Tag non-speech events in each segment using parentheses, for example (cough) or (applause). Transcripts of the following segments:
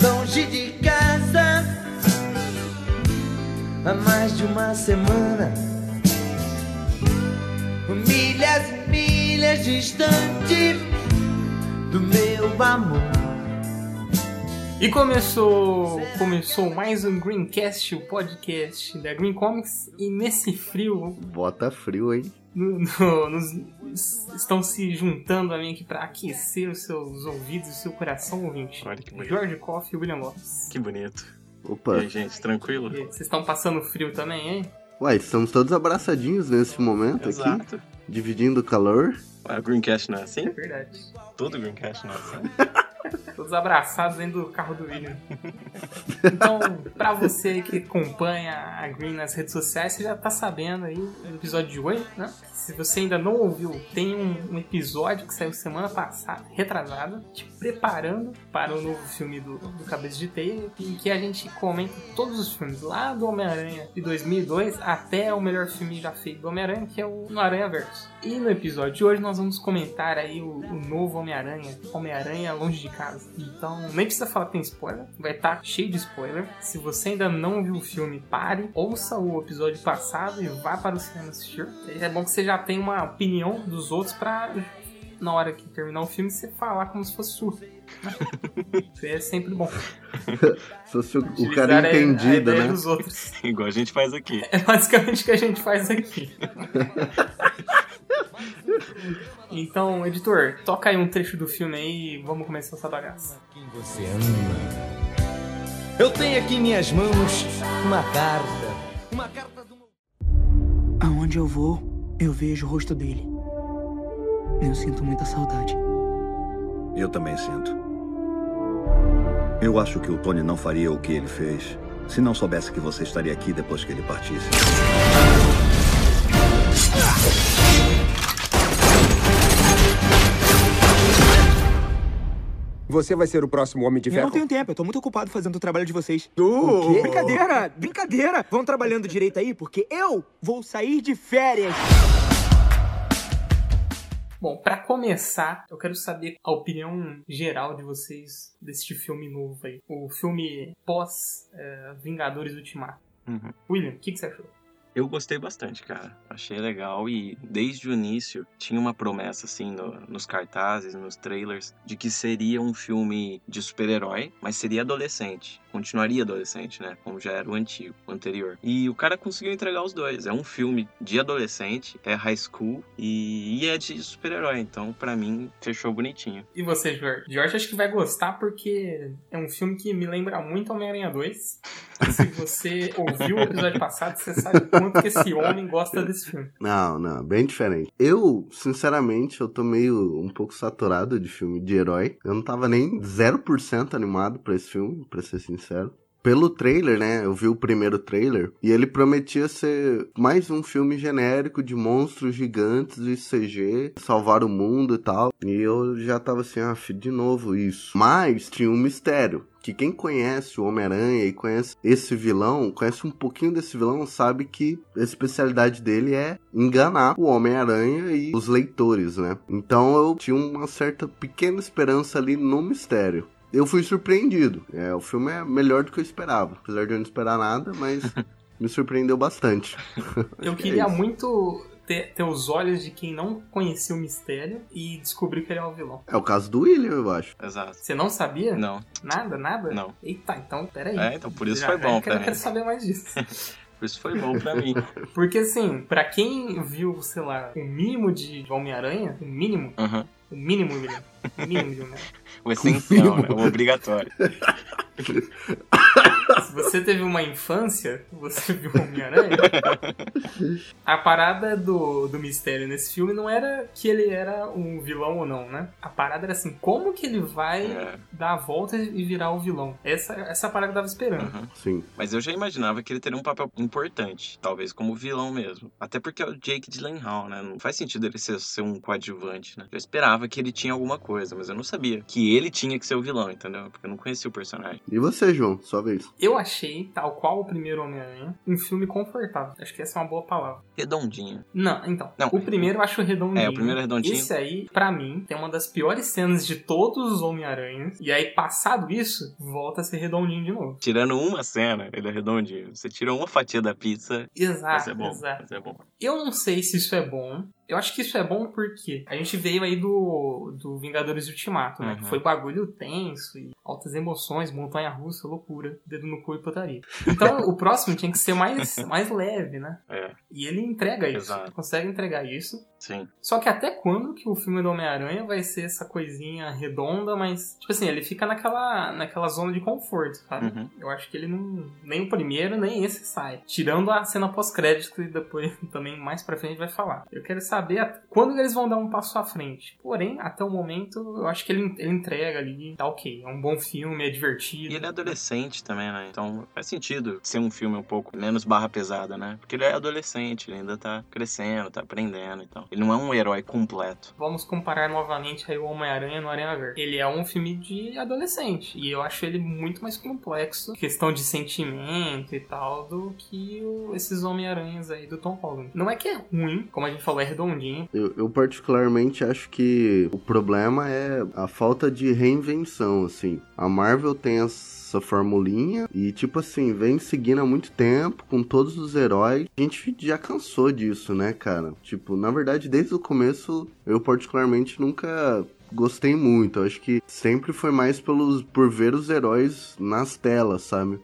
Longe de casa há mais de uma semana. Milhas e milhas distante do meu amor. E começou, começou mais um Greencast, o podcast da Green Comics. E nesse frio, Bota frio, hein? no- no- nos- estão se juntando a mim aqui para aquecer os seus ouvidos e o seu coração ouvinte. Olha que bonito. Jorge Koff e William Lopes. Que bonito. Opa. E aí, gente, tranquilo? E Vocês estão passando frio também, hein? Uai, estamos todos abraçadinhos nesse momento aqui, Exato. dividindo o calor. Ué, o Greencast não é É assim? verdade. Todo Greencast não é assim? (laughs) Todos abraçados dentro do carro do William. Então, pra você que acompanha a Green nas redes sociais, você já tá sabendo aí no episódio de hoje, né? Se você ainda não ouviu, tem um, um episódio que saiu semana passada, retrasada, te preparando para o novo filme do, do Cabeça de Teia, em que a gente comenta todos os filmes, lá do Homem-Aranha de 2002 até o melhor filme já feito do Homem-Aranha, que é o No Aranha Verso. E no episódio de hoje nós vamos comentar aí o, o novo Homem-Aranha, Homem-Aranha Longe de Casa. Então, nem precisa falar que tem spoiler, vai estar cheio de spoiler. Se você ainda não viu o filme, pare, ouça o episódio passado e vá para o cinema assistir. É bom que você já tenha uma opinião dos outros pra na hora que terminar o filme você falar como se fosse sua. Isso (laughs) é sempre bom. Se fosse o, cara a- a entendido, né? dos outros. (laughs) Igual a gente faz aqui. É basicamente o que a gente faz aqui. (laughs) Então, editor, toca aí um trecho do filme aí e vamos começar essa bagaça. Quem você ama? Eu tenho aqui em minhas mãos uma carta. Uma carta do. Aonde eu vou, eu vejo o rosto dele. Eu sinto muita saudade. Eu também sinto. Eu acho que o Tony não faria o que ele fez se não soubesse que você estaria aqui depois que ele partisse. Você vai ser o próximo Homem de Eu Ferro. não tenho tempo, eu tô muito ocupado fazendo o trabalho de vocês. O quê? Brincadeira, brincadeira. Vão trabalhando direito aí, porque eu vou sair de férias. Bom, pra começar, eu quero saber a opinião geral de vocês deste filme novo aí. O filme pós eh, Vingadores Ultimato. Uhum. William, o que, que você achou? Eu gostei bastante, cara. Achei legal e desde o início tinha uma promessa, assim, no- nos cartazes, nos trailers, de que seria um filme de super-herói, mas seria adolescente. Continuaria adolescente, né? Como já era o antigo, o anterior. E o cara conseguiu entregar os dois. É um filme de adolescente, é high school e, e é de super-herói. Então, pra mim, fechou bonitinho. E você, Jorge? Jorge acho que vai gostar porque é um filme que me lembra muito Homem-Aranha 2. Se você (laughs) ouviu o episódio passado, você sabe quanto que esse homem gosta desse filme. Não, não, bem diferente. Eu, sinceramente, eu tô meio um pouco saturado de filme de herói. Eu não tava nem 0% animado pra esse filme, pra ser sincero. Pelo trailer, né? Eu vi o primeiro trailer e ele prometia ser mais um filme genérico de monstros gigantes e CG, salvar o mundo e tal. E eu já tava assim, ah, de novo isso. Mas tinha um mistério que quem conhece o Homem-Aranha e conhece esse vilão, conhece um pouquinho desse vilão, sabe que a especialidade dele é enganar o Homem-Aranha e os leitores, né? Então eu tinha uma certa pequena esperança ali no mistério. Eu fui surpreendido. É, o filme é melhor do que eu esperava. Apesar de eu não esperar nada, mas (laughs) me surpreendeu bastante. Eu que (laughs) queria é muito ter, ter os olhos de quem não conhecia o mistério e descobrir que ele é o vilão. É o caso do William, eu acho. Exato. Você não sabia? Não. Nada, nada? Não. Eita, então peraí. É, então por isso Já- foi já bom quero, pra quero saber mais disso. (laughs) Por isso foi bom pra mim. Porque assim, pra quem viu, sei lá, o mínimo de Homem-Aranha, o mínimo, Aham. O mínimo, William, o mínimo. O (laughs) essencial, né? O obrigatório. (laughs) Se (laughs) você teve uma infância, você viu o Homem-Aranha. (laughs) A parada do, do mistério nesse filme não era que ele era um vilão ou não, né? A parada era assim, como que ele vai É. dar a volta e virar o vilão? Essa, essa parada que eu tava esperando. Uhum. Sim. Mas eu já imaginava que ele teria um papel importante, talvez como vilão mesmo. Até porque é o Jake Gyllenhaal, né? Não faz sentido ele ser, ser um coadjuvante, né? Eu esperava que ele tinha alguma coisa, mas eu não sabia que ele tinha que ser o vilão, entendeu? Porque eu não conhecia o personagem. E você, João? Sua vez. Eu achei, tal qual o primeiro Homem-Aranha, um filme confortável. Acho que essa é uma boa palavra. Redondinho. Não, então. Não. O primeiro eu acho redondinho. É, o primeiro é redondinho. Esse aí, pra mim, tem uma das piores cenas de todos os Homem-Aranhas. E aí, passado isso, volta a ser redondinho de novo. Tirando uma cena, ele é redondinho. Você tira uma fatia da pizza, Exato, ser bom. exato. Vai ser bom. Eu não sei se isso é bom. Eu acho que isso é bom porque a gente veio aí do, do Vingadores Ultimato, né? Uhum. Que foi bagulho tenso e altas emoções, montanha russa, loucura, dedo no cu e putaria. Então o próximo tinha que ser mais, (laughs) mais leve, né? É, E ele entrega isso, Exato. consegue entregar isso. Sim. Só que até quando que o filme do Homem-Aranha vai ser essa coisinha redonda, mas, tipo assim, ele fica naquela, naquela zona de conforto, sabe? Uhum. Eu acho que ele não. Nem o primeiro, nem esse sai. Tirando a cena pós-crédito e depois (laughs) também mais pra frente vai falar. Eu quero saber quando eles vão dar um passo à frente. Porém, até o momento, eu acho que ele, ele entrega ali, tá ok. É um bom filme, é divertido. E ele é adolescente também, né? Então faz sentido ser um filme um pouco menos barra pesada, né? Porque ele é adolescente, ele ainda tá crescendo, tá aprendendo e tal. Ele não é um herói completo. Vamos comparar novamente aí o Homem-Aranha no Aranha Verde. Ele é um filme de adolescente. E eu acho ele muito mais complexo, questão de sentimento e tal, do que o- esses Homem-Aranhas aí do Tom Holland. Não é que é ruim, como a gente falou, é redondinho. Eu, eu particularmente acho que o problema é a falta de reinvenção, assim. A Marvel tem essa formulinha e, tipo assim, vem seguindo há muito tempo com todos os heróis. A gente já cansou disso, né, cara? Tipo, na verdade, desde o começo, eu particularmente nunca gostei muito. Eu acho que sempre foi mais pelos por ver os heróis nas telas, sabe?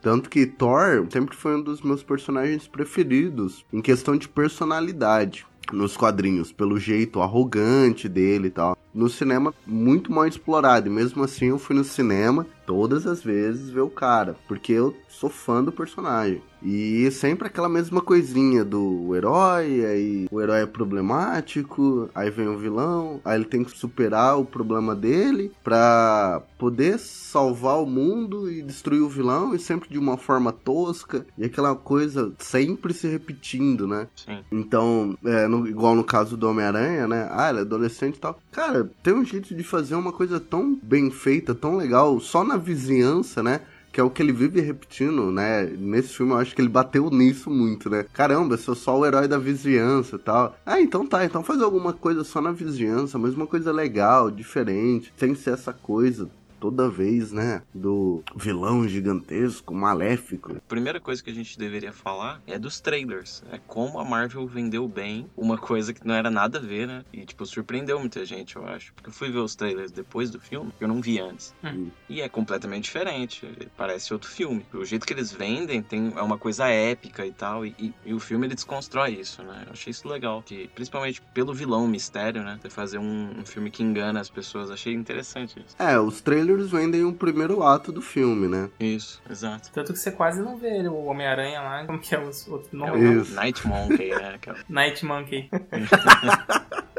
Tanto que Thor sempre foi um dos meus personagens preferidos em questão de personalidade nos quadrinhos, pelo jeito arrogante dele e tal. No cinema, muito mal explorado. E mesmo assim, eu fui no cinema todas as vezes ver o cara, porque eu sou fã do personagem. E sempre aquela mesma coisinha do herói, aí o herói é problemático, aí vem o vilão, aí ele tem que superar o problema dele pra poder salvar o mundo e destruir o vilão, e sempre de uma forma tosca, e aquela coisa sempre se repetindo, né? Sim. Então, é, no- igual no caso do Homem-Aranha, né? Ah, ele é adolescente e tal. Cara, tem um jeito de fazer uma coisa tão bem feita, tão legal, só na vizinhança, né? Que é o que ele vive repetindo, né? Nesse filme eu acho que ele bateu nisso muito, né? Caramba, eu sou só o herói da vizinhança e tal. Ah, então tá, então faz alguma coisa só na vizinhança, mas uma coisa legal, diferente, sem ser essa coisa toda vez, né? Do vilão gigantesco, maléfico. A primeira coisa que a gente deveria falar é dos trailers. É como a Marvel vendeu bem uma coisa que não era nada a ver, né? E, tipo, surpreendeu muita gente, eu acho. Porque eu fui ver os trailers depois do filme, que eu não vi antes. Hum. E é completamente diferente. Parece outro filme. O jeito que eles vendem tem, é uma coisa épica e tal. E, e- e o filme ele desconstrói isso, né? Eu achei isso legal. Que, principalmente pelo vilão, mistério, né? Você fazer um, um filme que engana as pessoas. Achei interessante isso. É, os trailers vendem o primeiro ato do filme, né? Isso, exato. Tanto que você quase não vê o Homem-Aranha lá, como que é o outro É nome? o Isso. Night Monkey, né? É (laughs) Night Monkey.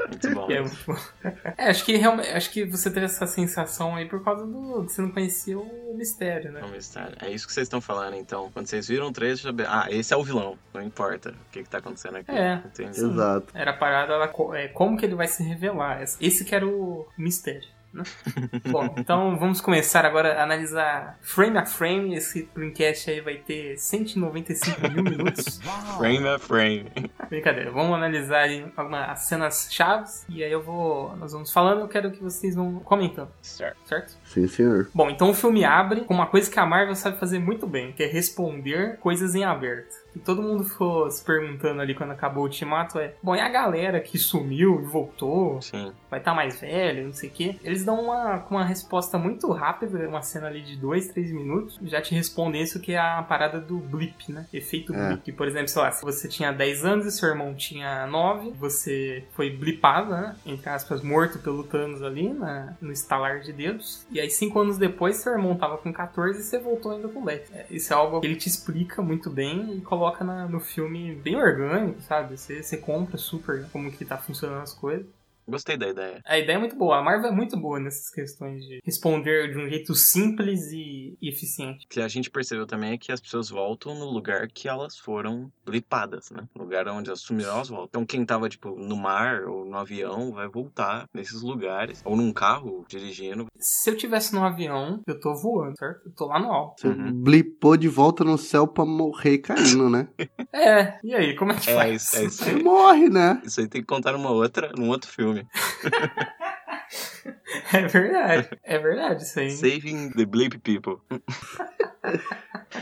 muito bom. É. É, acho que realmente, acho que você teve essa sensação aí por causa do que você não conhecia o mistério, né? É um mistério. É isso que vocês estão falando, então. Quando vocês viram o trailer, já... ah, esse é o vilão. Não importa o que, que tá acontecendo aqui. É. Entendi. Exato. Era a parada co- é, como que ele vai se revelar. Esse- Esse que era o mistério. (laughs) Bom, então vamos começar agora a analisar frame a frame. Esse Dreamcast aí vai ter 195 mil minutos. Frame a frame. Brincadeira, vamos analisar aí algumas cenas chaves e aí eu vou. Nós vamos falando, eu quero que vocês vão comentando, Certo. certo? Sim, senhor. Bom, então o filme abre com uma coisa que a Marvel sabe fazer muito bem, que é responder coisas em aberto. E todo mundo ficou se perguntando ali quando acabou o ultimato é, bom, e a galera que sumiu e voltou, Sim. vai estar mais velho, não sei o quê. Eles dão uma, uma resposta muito rápida, uma cena ali de 2, 3 minutos, já te respondem isso que é a parada do blip, né? Efeito É. blip. Por exemplo, sei lá, se você tinha 10 anos e seu irmão tinha 9, você foi blipado, né? Entre aspas, morto pelo Thanos ali, na, no estalar de dedos. E aí, 5 anos depois, seu irmão tava com 14 e você voltou ainda com 10. É, isso é algo que ele te explica muito bem e coloca na- no filme bem orgânico, sabe? Você compra super como que tá funcionando as coisas. Gostei da ideia. A ideia é muito boa. A Marvel é muito boa nessas questões de responder de um jeito simples e, eficiente. O que a gente percebeu também é que as pessoas voltam no lugar que elas foram blipadas, né? No lugar onde elas sumiram, elas voltam. Então quem tava, tipo, no mar ou no avião vai voltar nesses lugares. Ou num carro dirigindo. Se eu tivesse no avião, eu tô voando, certo? Eu tô lá no alto. Você Uhum. blipou de volta no céu pra morrer caindo, né? (laughs) É, e aí, como é que É faz? isso, é isso morre, né? Isso aí tem que contar numa outra, num outro filme. funny. (laughs) (laughs) É verdade. É verdade isso aí. Saving the Blip People.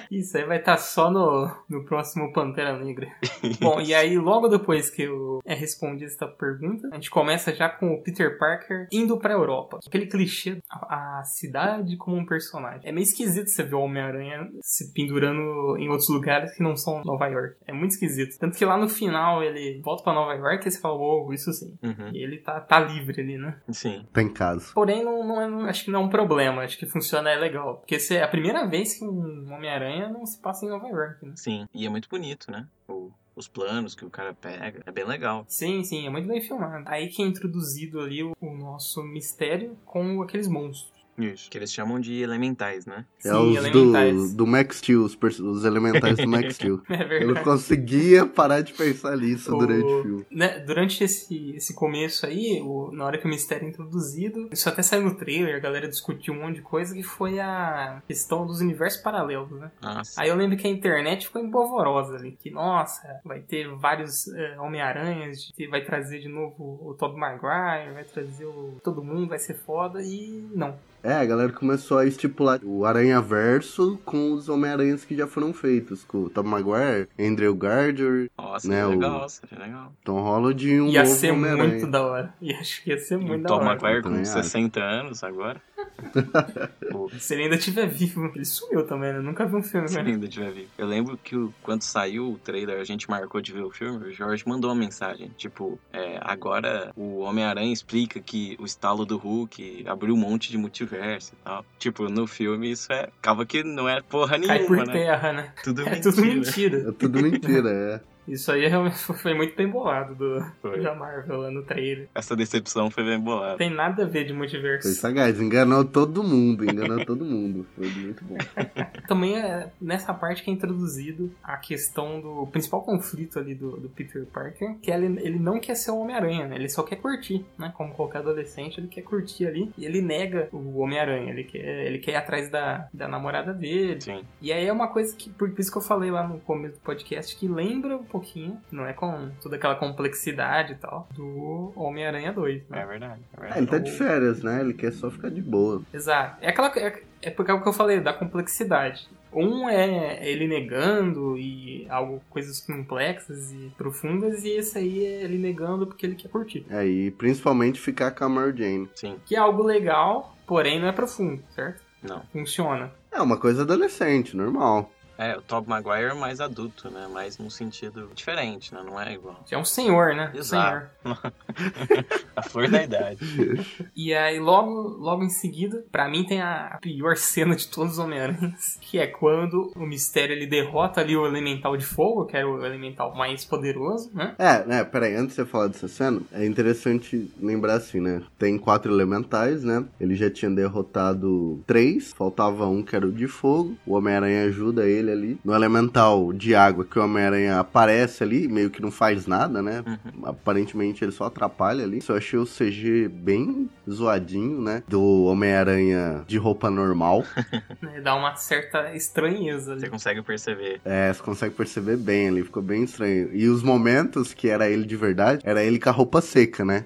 Isso aí vai estar só no, no próximo Pantera Negra. (laughs) Bom, e aí logo depois que eu é respondida essa pergunta, a gente começa já com o Peter Parker indo pra Europa. Aquele clichê, a, a cidade como um personagem. É meio esquisito você ver o Homem-Aranha se pendurando em outros lugares que não são Nova York. É muito esquisito. Tanto que lá no final ele volta pra Nova York e você fala, uou, isso sim. Uhum. E ele tá, tá livre ali, né? Sim. Tá em casa. Porém, não, não é- não- acho que não é um problema. Acho que funciona é legal. Porque se é a primeira vez que um Homem-Aranha não se passa em Nova York, né? Sim. E é muito bonito, né? O- os planos que o cara pega. É bem legal. Sim, sim, é muito bem filmado. Aí que é introduzido ali o, o nosso mistério com aqueles monstros. Isso. Que eles chamam de elementais, né? É sim, os elementais. do, do Max Steel, os, os elementais do Max (laughs) Steel. É Eu não verdade. conseguia parar de pensar nisso O- durante o filme. Né, durante esse, esse começo aí, o- na hora que o mistério é introduzido, isso até saiu no trailer, a galera discutiu um monte de coisa, que foi a questão dos universos paralelos, né? Nossa. Aí eu lembro que a internet ficou empolvorosa ali. Que, nossa, vai ter vários eh, Homem-Aranhas, vai trazer de novo o Tobey Maguire, vai trazer o... todo mundo, vai ser foda. E não. É, a galera começou a estipular o Aranha Verso com os Homem-Aranhas que já foram feitos. Com o Tom Maguire, Andrew Gardner, Nossa, né, que o- legal, seria legal. Tom Holland e um ia novo ser muito da hora. E acho que ia ser muito o da Tom hora. Maguire Eu com também acho. 60 anos agora. (laughs) Se ele ainda estiver vivo, ele sumiu também, né? Nunca vi um filme, se ele ainda tiver vivo. Eu lembro que o- quando saiu o trailer, a gente marcou de ver o filme, o Jorge mandou uma mensagem. Tipo, é, agora o Homem-Aranha explica que o estalo do Hulk abriu um monte de multiverso e tal. Tipo, no filme isso é. Acaba que não é porra Cai por nenhuma, né? terra, né? Tudo É mentira. tudo mentira. É tudo mentira, é. Isso aí realmente (laughs) foi muito bem bolado do, Foi. da Marvel lá no trailer. Essa decepção foi bem bolada. Tem nada a ver de Foi multiverso. sagaz, enganou todo mundo, enganou todo mundo. Foi muito bom. (laughs) Também é nessa parte que é introduzido a questão do principal conflito ali do, do Peter Parker, que ele, ele não quer ser o Homem-Aranha, né? Ele só quer curtir, né? Como qualquer adolescente, ele quer curtir ali. E ele nega o Homem-Aranha, ele quer, ele quer ir atrás da, da namorada dele. Sim. E aí é uma coisa que, por isso que eu falei lá no começo do podcast, que lembra um pouquinho, não é com toda aquela complexidade e tal, do Homem-Aranha 2, né? É verdade. É verdade. ele tá de férias, né? Ele quer só ficar de boa. Exato. É aquela é, é porque é o que eu falei da complexidade. Um é ele negando e algo coisas complexas e profundas e esse aí é ele negando porque ele quer curtir. É, e principalmente ficar com a Mary Jane. Sim. Que é algo legal, porém não é profundo, certo? Não. Funciona. É uma coisa adolescente, normal. É, o Tobey Maguire é mais adulto, né? Mais num sentido diferente, né? Não é igual. É um senhor, né? Exato. senhor. (laughs) A flor da idade. (laughs) E aí, logo, logo em seguida, pra mim tem a pior cena de todos os Homem-Aranhas, que é quando o Mistério ele derrota ali o Elemental de Fogo, que era o Elemental mais poderoso, né? É, né, peraí, antes de você falar dessa cena, é interessante lembrar assim, né? Tem quatro elementais, né? Ele já tinha derrotado três, faltava um que era o de fogo. O Homem-Aranha ajuda ele ali. No elemental de água, que o Homem-Aranha aparece ali, meio que não faz nada, né? Uhum. Aparentemente ele só atrapalha ali. Só achei o CG bem zoadinho, né? Do Homem-Aranha de roupa normal. (laughs) Dá uma certa estranheza Você ali. consegue perceber. É, você consegue perceber bem ali, ficou bem estranho. E os momentos que era ele de verdade, era ele com a roupa seca, né?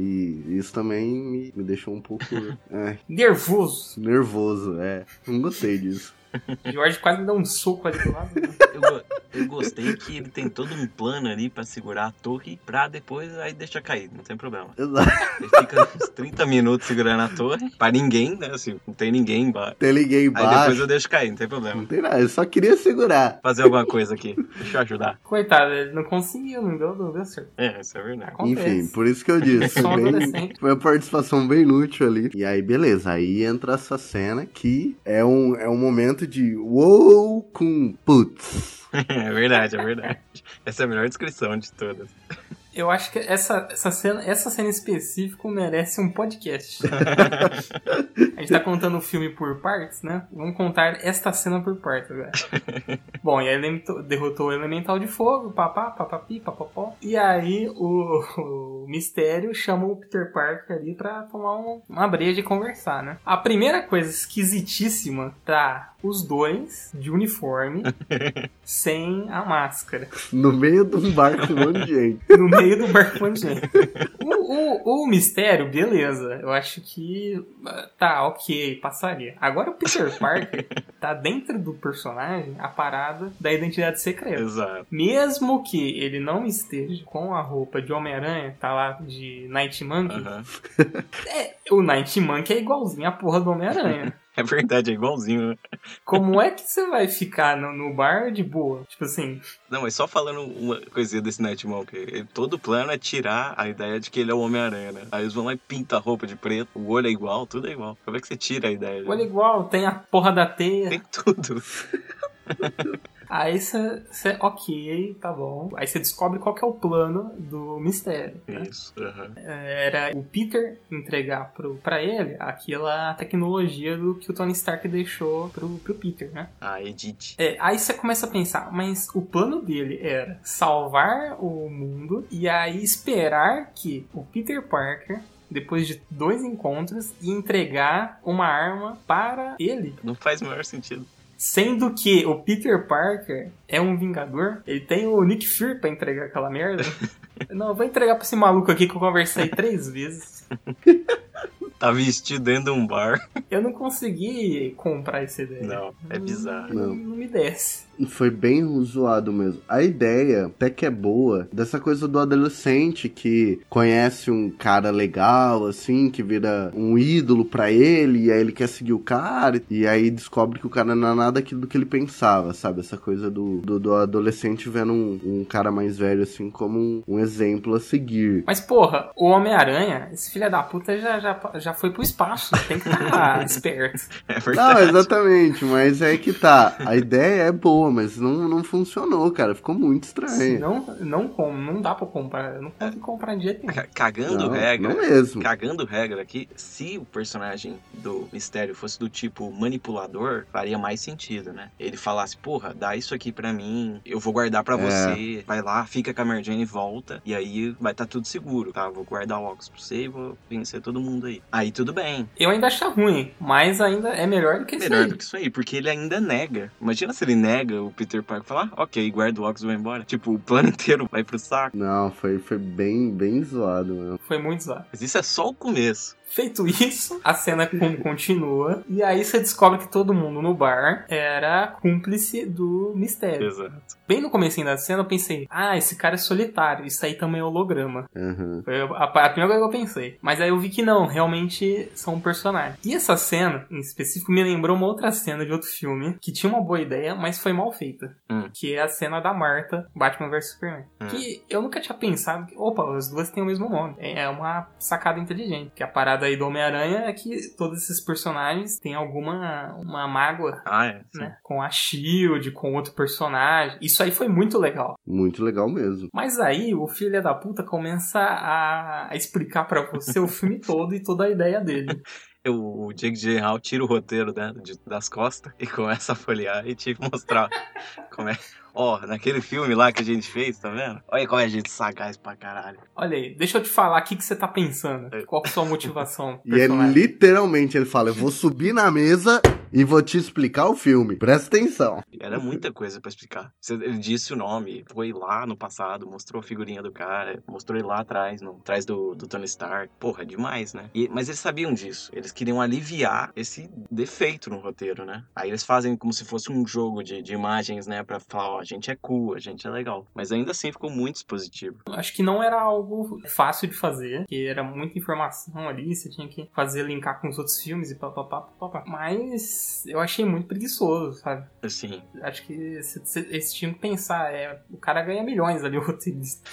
E isso também me, me deixou um pouco (laughs) é, Nervoso. nervoso, é. Não gostei disso. (laughs) George quase me dá um soco ali do lado. né? Eu, eu gostei que ele tem todo um plano ali pra segurar a torre pra depois aí deixa cair, não tem problema. Exato. Ele fica uns 30 minutos segurando a torre pra ninguém, né? Assim, não tem ninguém embaixo. Liguei Aí embaixo. depois eu deixo cair, não tem Não problema. tem nada, eu só queria segurar. Fazer alguma coisa aqui. Deixa eu ajudar. Coitado, ele não conseguiu, não deu, não deu certo. É, isso é verdade. Acontece. Enfim, por isso que eu disse. Bem, foi uma participação bem inútil ali. E aí, beleza. Aí entra essa cena que é um, é um momento de wow com putz. (laughs) É verdade, é verdade. Essa é a melhor descrição de todas. Eu acho que essa, essa, cena, essa cena em específico merece um podcast. (laughs) a gente tá contando o filme por partes, né? Vamos contar esta cena por partes agora. (laughs) Bom, e aí ele derrotou o Elemental de Fogo, papá, papapi, papapó. E aí o, o Mistério chama o Peter Parker ali pra tomar um, uma breja e conversar, né? A primeira coisa esquisitíssima tá os dois de uniforme, (laughs) sem a máscara. No meio de um bar com um monte de gente. No meio do bar com um monte de gente. O, o, o mistério, beleza. Eu acho que tá, ok, passaria. Agora o Peter Parker tá dentro do personagem a parada da identidade secreta. Exato. Mesmo que ele não esteja com a roupa de Homem-Aranha, tá lá de Night Monkey. Aham. (laughs) É, o Night Monkey é igualzinho a porra do Homem-Aranha. (laughs) É verdade, é igualzinho. né? Como é que você vai ficar no, no bar de boa? Tipo assim, Não, mas só falando uma coisinha desse Night Monkey. ele- Todo o plano é tirar a ideia de que ele é o Homem-Aranha, né? Aí eles vão lá e pintam a roupa de preto, o olho é igual, tudo é igual. Como é que você tira a ideia? olha igual, tem a porra da teia. Tem tudo. (laughs) Aí você, ok, tá bom. Aí você descobre qual que é o plano do mistério. né? Isso. aham. Era o Peter entregar pro, pra ele aquela tecnologia do que o Tony Stark deixou pro, pro Peter, né? A Edith. É, aí você começa a pensar, mas o plano dele era salvar o mundo e aí esperar que o Peter Parker, depois de dois encontros, ia entregar uma arma para ele. Não faz o maior sentido. Sendo que o Peter Parker é um vingador, ele tem o Nick Fury pra entregar aquela merda. (laughs) Não, eu vou entregar pra esse maluco aqui que eu conversei três vezes. (laughs) Tá vestido dentro de um bar. Eu não consegui comprar essa ideia. Não, é bizarro. Não, não me desce. Foi bem zoado mesmo. A ideia, até que é boa, dessa coisa do adolescente que conhece um cara legal, assim, que vira um ídolo pra ele, e aí ele quer seguir o cara, e aí descobre que o cara não é nada aquilo do que ele pensava, sabe? Essa coisa do, do, do adolescente vendo um, um cara mais velho, assim, como um, um exemplo a seguir. Mas, porra, o Homem-Aranha, esse filho da puta já, já, já foi pro espaço. Tem que estar (laughs) esperto. É Não, exatamente, mas é que tá. A ideia é boa, mas não, não funcionou, cara. Ficou muito estranho. Não, não como, não dá pra comprar. Eu não consigo comprar de jeito nenhum. Ca- Cagando Não, regra. não mesmo. Cagando regra aqui, se o personagem do mistério fosse do tipo manipulador, faria mais sentido, né? Ele falasse, porra, dá isso aqui pra mim, eu vou guardar pra É. você, vai lá, fica com a Mary Jane e volta, e aí vai estar tudo seguro, tá? Vou guardar o óculos pra você e vou vencer todo mundo aí. Aí tudo bem. Eu ainda acho ruim, mas ainda é melhor do que isso Melhor aí. do que isso aí, porque ele ainda nega. Imagina se ele nega o Peter Parker e falar, ah, ok, guarda o óculos e vai embora. Tipo, o plano (laughs) inteiro vai pro saco. Não, foi, foi bem, bem zoado, mesmo. Foi muito zoado. Mas isso é só o começo. Feito isso, a cena con- continua. E aí você descobre que todo mundo no bar era cúmplice do mistério. Exato. Bem no comecinho da cena eu pensei, ah, esse cara é solitário, isso aí também é holograma. Aham. Foi a, a primeira coisa que eu pensei. Mas aí eu vi que não, realmente são personagens. E essa cena, em específico, me lembrou uma outra cena de outro filme, que tinha uma boa ideia, mas foi mal feita. Hum. Que é a cena da Marta, Batman vs Superman. Hum. Que eu nunca tinha pensado que, opa, as duas têm o mesmo nome. É é uma sacada inteligente. Que a parada aí do Homem-Aranha é que todos esses personagens têm alguma uma mágoa, Ah, é. né? Com a Shield, com outro personagem. Isso aí foi muito legal. Muito legal mesmo. Mas aí o filho da puta começa a, a explicar pra você o filme (laughs) todo e toda a ideia dele. o Jake Gyllenhaal tira o roteiro né, das costas e começa a folhear e te mostrar como é. Ó, naquele filme lá que a gente fez, tá vendo? Olha como é a gente sagaz pra caralho. Olha aí, deixa eu te falar o que, que você tá pensando. Qual que é a sua motivação? (laughs) E é personagem? literalmente, ele fala, eu vou subir na mesa e vou te explicar o filme. Presta atenção. Era muita coisa pra explicar. Ele disse o nome, foi lá no passado, mostrou a figurinha do cara, mostrou ele lá atrás, no, atrás do, do Tony Stark. Porra, é demais, né? E- mas eles sabiam disso. Eles queriam aliviar esse defeito no roteiro, né? Aí eles fazem como se fosse um jogo de, de imagens, né? Pra falar, ó, gente é cool, a gente é legal. Mas ainda assim ficou muito expositivo. Acho que não era algo fácil de fazer, que era muita informação ali, você tinha que fazer linkar com os outros filmes e papapá, papapá. Mas eu achei muito preguiçoso, sabe? Assim, Acho que eles tinham que pensar, é, o cara ganha milhões ali, (laughs) o roteirista.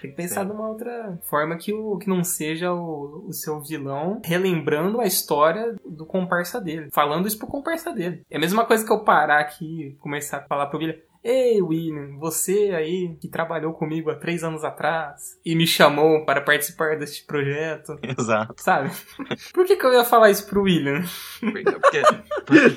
Tem que pensar Sim. de uma outra forma que, o, que não seja o, o seu vilão relembrando a história do comparsa dele. Falando isso pro comparsa dele. É a mesma coisa que eu parar aqui e começar a falar pro Billy. Ei, William, você aí que trabalhou comigo há três anos atrás e me chamou para participar deste projeto, (laughs) Exato. sabe? Por que, que eu ia falar isso pro William? Porque- porque-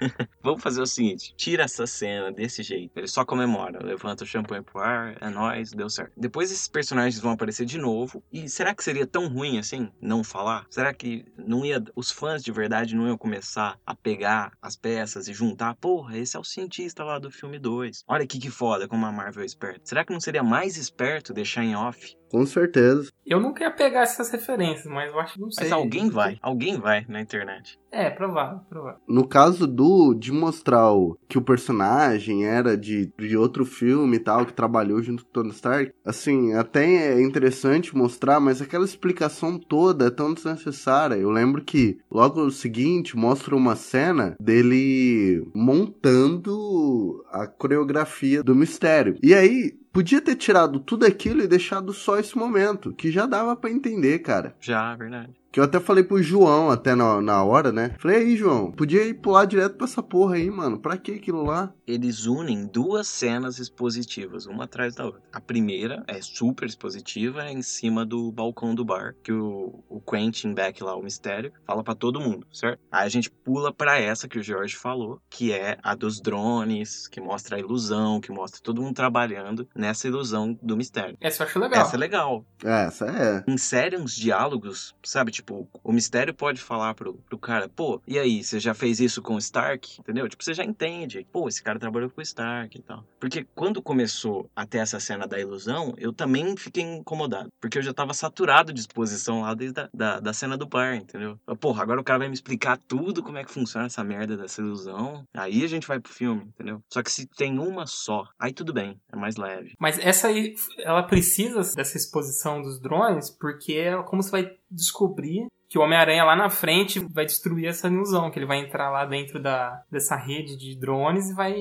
(laughs) Vamos fazer o seguinte: tira essa cena desse jeito. Ele só comemora, levanta o champanhe pro ar, é nóis, deu certo. Depois esses personagens vão aparecer de novo. E será que seria tão ruim assim não falar? Será que não ia. Os fãs de verdade não iam começar a pegar as peças e juntar? Porra, esse é o cientista lá do filme 2. Olha que que foda como a Marvel é esperta. Será que não seria mais esperto deixar em off? Com certeza. Eu nunca ia pegar essas referências, mas eu acho que não sei. Mas alguém vai, alguém vai na internet. É, provável, provável. No caso do de mostrar o, que o personagem era de, de outro filme e tal, que trabalhou junto com o Tony Stark, assim, até é interessante mostrar, mas aquela explicação toda é tão desnecessária. Eu lembro que logo no seguinte mostra uma cena dele montando a coreografia do mistério. E aí, podia ter tirado tudo aquilo e deixado só esse momento, que já dava pra entender, cara. Já, verdade. Que eu até falei pro João, até na, na hora, né? Falei, aí, João, podia ir pular direto pra essa porra aí, mano. Pra que aquilo lá? eles unem duas cenas expositivas, uma atrás da outra. A primeira é super expositiva, é em cima do balcão do bar, que o, o Quentin Beck lá, o mistério, fala pra todo mundo, certo? Aí a gente pula pra essa que o George falou, que é a dos drones, que mostra a ilusão, que mostra todo mundo trabalhando nessa ilusão do mistério. Essa eu acho legal. Essa é legal. É, essa é. Insere uns diálogos, sabe? Tipo, o mistério pode falar pro, pro cara, pô, e aí, você já fez isso com o Stark? Entendeu? Tipo, você já entende. Pô, esse cara trabalhou com o Stark e tal. Porque quando começou a ter essa cena da ilusão, eu também fiquei incomodado. Porque eu já tava saturado de exposição lá desde a da, da cena do bar, entendeu? Eu, Porra, agora o cara vai me explicar tudo como é que funciona essa merda dessa ilusão. Aí a gente vai pro filme, entendeu? Só que se tem uma só, aí tudo bem, é mais leve. Mas essa aí, ela precisa dessa exposição dos drones, porque é como você vai descobrir que o Homem-Aranha lá na frente vai destruir essa ilusão, que ele vai entrar lá dentro da, dessa rede de drones e vai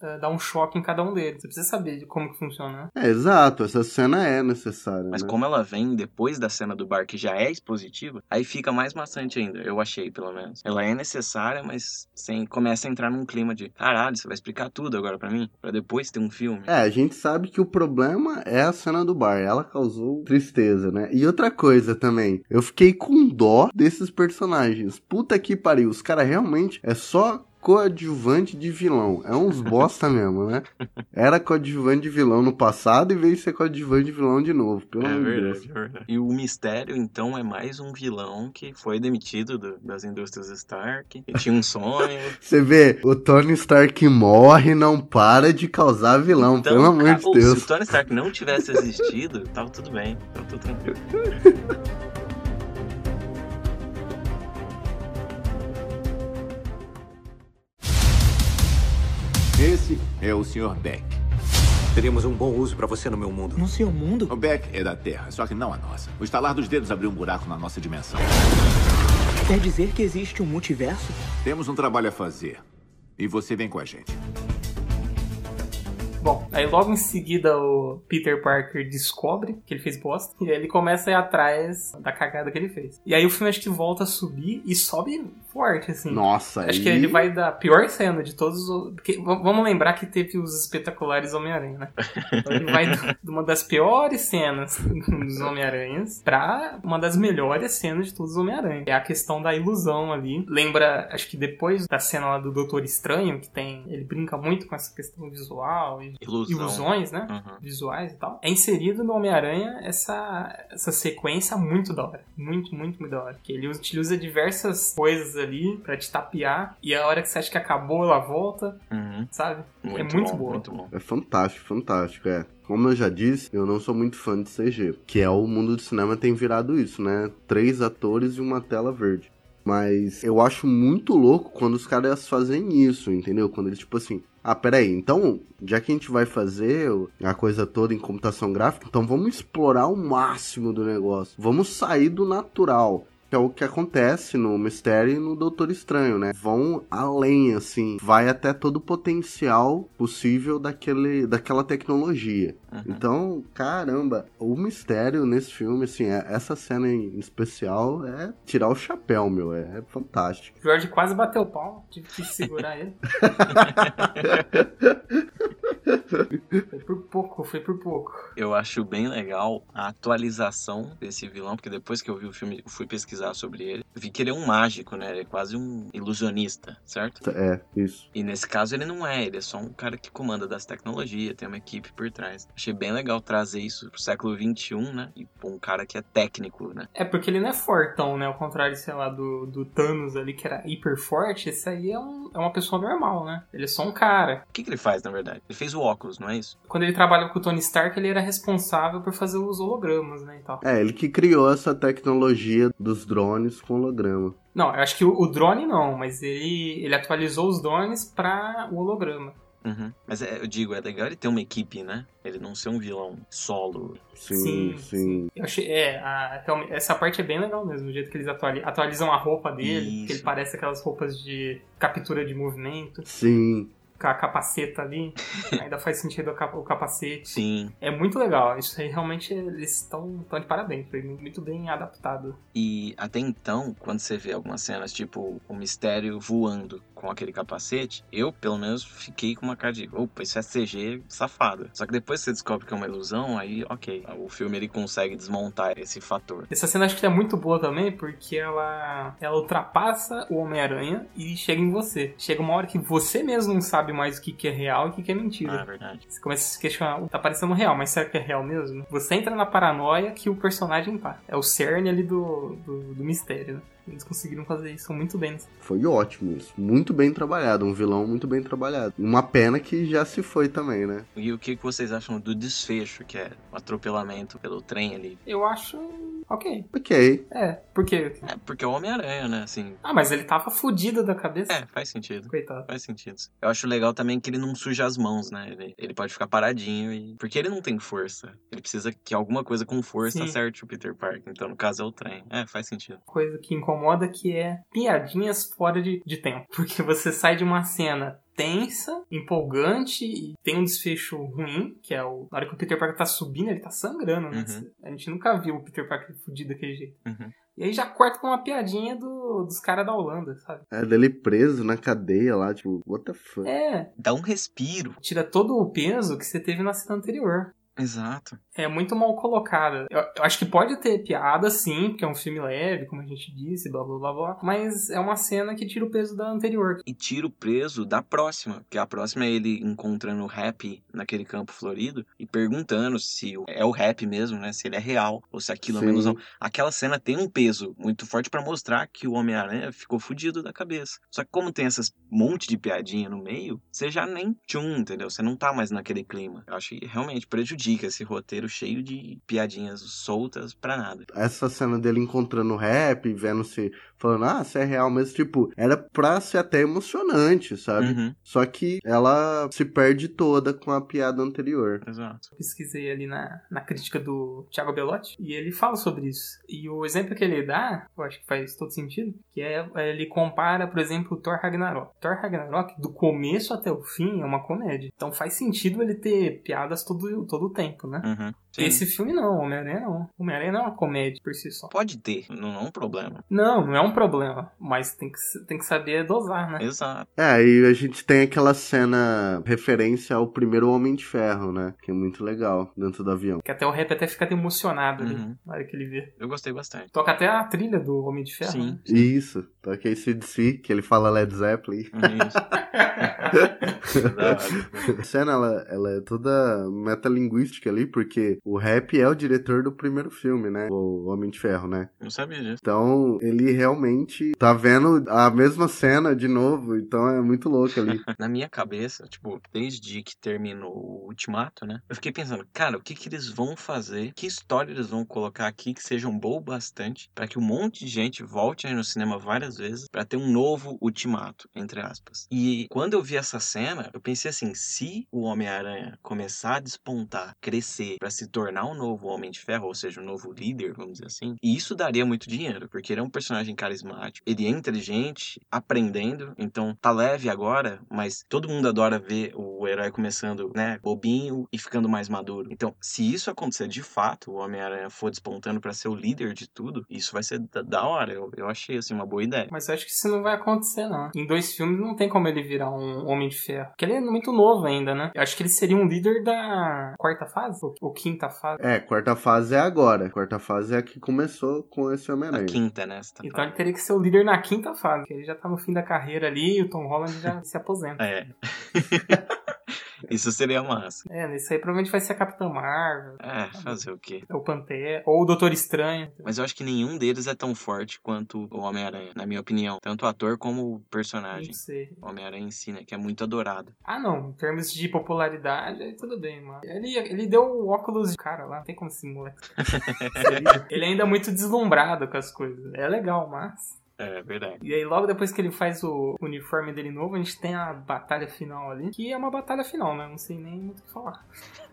dar um choque em cada um deles. Você precisa saber de como que funciona, né? É, exato. Essa cena é necessária. Mas né? como ela vem depois da cena do bar, que já é expositiva, aí fica mais maçante ainda, eu achei, pelo menos. Ela é necessária, mas sem, começa a entrar num clima de caralho, você vai explicar tudo agora pra mim? Pra depois ter um filme? É, a gente sabe que o problema é a cena do bar. Ela causou tristeza, né? E outra coisa também, eu fiquei com dó desses personagens. Puta que pariu, os caras realmente é só coadjuvante de vilão. É uns bosta (laughs) mesmo, né? Era coadjuvante de vilão no passado e veio ser coadjuvante de vilão de novo, pelo É amor de Deus. verdade, é verdade. E o Mistério, então, é mais um vilão que foi demitido do- das indústrias Stark, que tinha um sonho. (laughs) Você vê, o Tony Stark morre não para de causar vilão, Então, pelo amor de Deus. se o Tony Stark não tivesse existido, tava tudo bem, tava tudo tranquilo. (laughs) Esse é o Sr. Beck. Teríamos um bom uso pra você no meu mundo. No seu mundo? O Beck é da Terra, só que não a nossa. O estalar dos dedos abriu um buraco na nossa dimensão. Quer dizer que existe um multiverso? Temos um trabalho a fazer. E você vem com a gente. Bom, aí logo em seguida o Peter Parker descobre que ele fez bosta e aí ele começa a ir atrás da cagada que ele fez. E aí o filme acho que volta a subir e sobe forte, assim. Nossa, Acho aí... que ele vai dar a pior cena de todos os. Porque, vamos lembrar que teve os espetaculares Homem-Aranha, né? Então ele vai de uma das piores cenas dos Homem-Aranhas pra uma das melhores cenas de todos os Homem-Aranha. É a questão da ilusão ali. Lembra, acho que depois da cena lá do Doutor Estranho, que tem. Ele brinca muito com essa questão visual e Ilusão. ilusões, né? Uhum. Visuais e tal. É inserido no Homem-Aranha essa, essa sequência muito da hora. Muito, muito, muito da hora. Que ele utiliza diversas coisas ali pra te tapear. E a hora que você acha que acabou, ela volta, Uhum. sabe? Muito, é muito bom, boa. muito bom. É fantástico, fantástico, é. Como eu já disse, eu não sou muito fã de CG, que é o mundo do cinema tem virado isso, né? Três atores e uma tela verde. Mas eu acho muito louco quando os caras fazem isso, entendeu? Quando eles, tipo assim, ah, peraí, então, já que a gente vai fazer a coisa toda em computação gráfica, então vamos explorar o máximo do negócio. Vamos sair do natural. Que é o que acontece no Mistério e no Doutor Estranho, né? Vão além, assim. Vai até todo o potencial possível daquele, daquela tecnologia. Uhum. Então, caramba, o mistério nesse filme, assim, é- essa cena em especial é tirar o chapéu, meu. É, é fantástico. O Jorge quase bateu o pau, tive que segurar ele. (laughs) Foi por pouco, foi por pouco. Eu acho bem legal a atualização desse vilão, porque depois que eu vi o filme, eu fui pesquisar sobre ele. Eu vi que ele é um mágico, né? Ele é quase um ilusionista, certo? É, isso. E nesse caso ele não é, ele é só um cara que comanda das tecnologias, tem uma equipe por trás. Achei bem legal trazer isso pro século XXI, né? E pôr um cara que é técnico, né? É porque ele não é fortão, né? Ao contrário, sei lá, do, do Thanos ali, que era hiper forte, esse aí é, um, é uma pessoa normal, né? Ele é só um cara. O que, que ele faz, na verdade? Ele fez o óculos, não é isso? Quando ele trabalha com o Tony Stark, ele era responsável por fazer os hologramas, né? E tal. É, ele que criou essa tecnologia dos drones com holograma. Não, eu acho que o, o drone não, mas ele, ele atualizou os drones para o holograma. Uhum. Mas é, eu digo, é legal ele ter uma equipe, né? Ele não ser um vilão solo. Sim, sim. Eu achei, é, a- essa parte é bem legal mesmo, o jeito que eles atuali- atualizam a roupa dele, que ele parece aquelas roupas de captura de movimento, Sim. com a capaceta ali, (laughs) ainda faz sentido o capa- o capacete. Sim. É muito legal, isso aí realmente eles estão tão de parabéns, foi muito bem adaptado. E até então, quando você vê algumas cenas, tipo o mistério voando com aquele capacete, eu, pelo menos, fiquei com uma cara de, opa, isso é CG safado. Só que depois você descobre que é uma ilusão, aí, ok. O filme ele consegue desmontar esse fator. Essa cena acho que é muito boa também, porque ela, ela ultrapassa o Homem-Aranha e chega em você. Chega uma hora que você mesmo não sabe mais o que, que é real e o que, que é mentira. Ah, é verdade. Você começa a se questionar, tá parecendo real, mas será que é real mesmo? Você entra na paranoia que o personagem tá. É o cerne ali do, do, do mistério, né? Eles conseguiram fazer isso muito bem. Foi ótimo isso. Muito bem trabalhado. Um vilão muito bem trabalhado. Uma pena que já se foi também, né? E o que que vocês acham do desfecho, que é o atropelamento pelo trem ali? Eu acho. Ok. Ok. É, porque. É, porque é o Homem-Aranha, né? Assim, Ah, mas ele tava fudido da cabeça. é, faz sentido. Coitado. Faz sentido. Eu acho legal também que ele não suja as mãos, né? Ele, ele pode ficar paradinho e. Porque ele não tem força. Ele precisa que alguma coisa com força Sim. acerte o Peter Parker. Então, no caso, é o trem. É, faz sentido. Coisa que incomoda que é piadinhas fora de, de tempo. (laughs) Porque você sai de uma cena tensa, empolgante e tem um desfecho ruim, que é o. Na hora que o Peter Parker tá subindo, ele tá sangrando, né? Uhum. A gente nunca viu o Peter Parker fudido daquele jeito. Uhum. E aí já corta com uma piadinha do, dos caras da Holanda, sabe? É dele preso na cadeia lá, tipo, what the fuck? É, Dá um respiro. tira todo o peso que você teve na cena anterior. Exato. É muito mal colocada. Eu, eu acho que pode ter piada, sim, porque é um filme leve, como a gente disse, blá blá blá blá. Mas é uma cena que tira o peso da anterior. E tira o preso da próxima. Porque a próxima é ele encontrando o rap naquele campo florido e perguntando se é o rap mesmo, né? Se ele é real ou se aquilo é uma Sim. ilusão. Aquela cena tem um peso muito forte pra mostrar que o Homem-Aranha ficou fudido da cabeça. Só que como tem essas monte de piadinha no meio, você já nem tchum, entendeu? Você não tá mais naquele clima. Eu acho que realmente prejudica esse roteiro cheio de piadinhas soltas pra nada. Essa cena dele encontrando o rap, vendo se. Falando, ah, se é real mesmo, tipo, era pra ser até emocionante, sabe? Uhum, Só que ela se perde toda com a piada anterior. exato. pesquisei ali na, na crítica do Thiago Belotti e ele fala sobre isso. E o exemplo que ele dá, eu acho que faz todo sentido, que é é ele compara, por exemplo, o Thor Ragnarok. Thor Ragnarok, do começo até o fim, é uma comédia. Então faz sentido ele ter piadas todo, todo o tempo, né? Uhum. Sim. Esse filme não, Homem-Aranha não. Homem-Aranha não é uma comédia por si só. Pode ter, não é um problema. Não, não é um problema, mas tem que, tem que saber dosar, né? Exato. É, aí a gente tem aquela cena referência ao primeiro Homem de Ferro, né? Que é muito legal dentro do avião. Que até o rap até fica até emocionado ali, Uhum. na hora que ele vê. Eu gostei bastante. Toca até a trilha do Homem de Ferro. Sim. né? Isso, toca ACDC, que ele fala Led Zeppelin. Isso. Da (laughs) hora. A cena, ela, ela é toda metalinguística ali, porque o rap é o diretor do primeiro filme, né? O Homem de Ferro, né? Não sabia disso. Então, ele realmente tá vendo a mesma cena de novo, então é muito louco ali. (laughs) Na minha cabeça, tipo, desde que terminou o Ultimato, né? Eu fiquei pensando, cara, o que que eles vão fazer? Que história eles vão colocar aqui que sejam boa bastante pra que um monte de gente volte aí no cinema várias vezes pra ter um novo Ultimato, entre aspas. E quando eu vi essa cena, eu pensei assim, se o Homem-Aranha começar a despontar crescer, pra se tornar um novo Homem de Ferro, ou seja, um novo líder, vamos dizer assim. E isso daria muito dinheiro, porque ele é um personagem carismático, ele é inteligente, aprendendo, então tá leve agora, mas todo mundo adora ver o herói começando, né, bobinho e ficando mais maduro. Então, se isso acontecer de fato, o Homem-Aranha for despontando pra ser o líder de tudo, isso vai ser da, da hora. Eu, eu achei, assim, uma boa ideia. Mas eu acho que isso não vai acontecer, não. Em dois filmes não tem como ele virar um Homem de Ferro. Porque ele é muito novo ainda, né? Eu acho que ele seria um líder da quarta fase? Ou, ou quinta fase? É, quarta fase é agora. Quarta fase é a que começou com esse A Homem-Aranha. quinta, né? Tá Então ele teria que ser o líder na quinta fase. Porque ele já tá no fim da carreira ali e o Tom Holland já (laughs) se aposenta. É. (laughs) (laughs) Isso seria massa. É, nesse aí provavelmente vai ser a Capitã Marvel, É, fazer o quê? o Pantera, ou o Doutor Estranho. Mas eu acho que nenhum deles é tão forte quanto o Homem-Aranha, na minha opinião. Tanto o ator como o personagem. O Homem-Aranha em si, né? Que é muito adorado. Ah, não. Em termos de popularidade, aí tudo bem, mano. Ele, ele deu o óculos de cara lá. Não tem como esse moleque. (laughs) ele ainda é muito deslumbrado com as coisas. É legal, mas. É verdade. E aí, logo depois que ele faz o uniforme dele novo, a gente tem a batalha final ali. Que é uma batalha final, né? Não sei nem muito o que falar.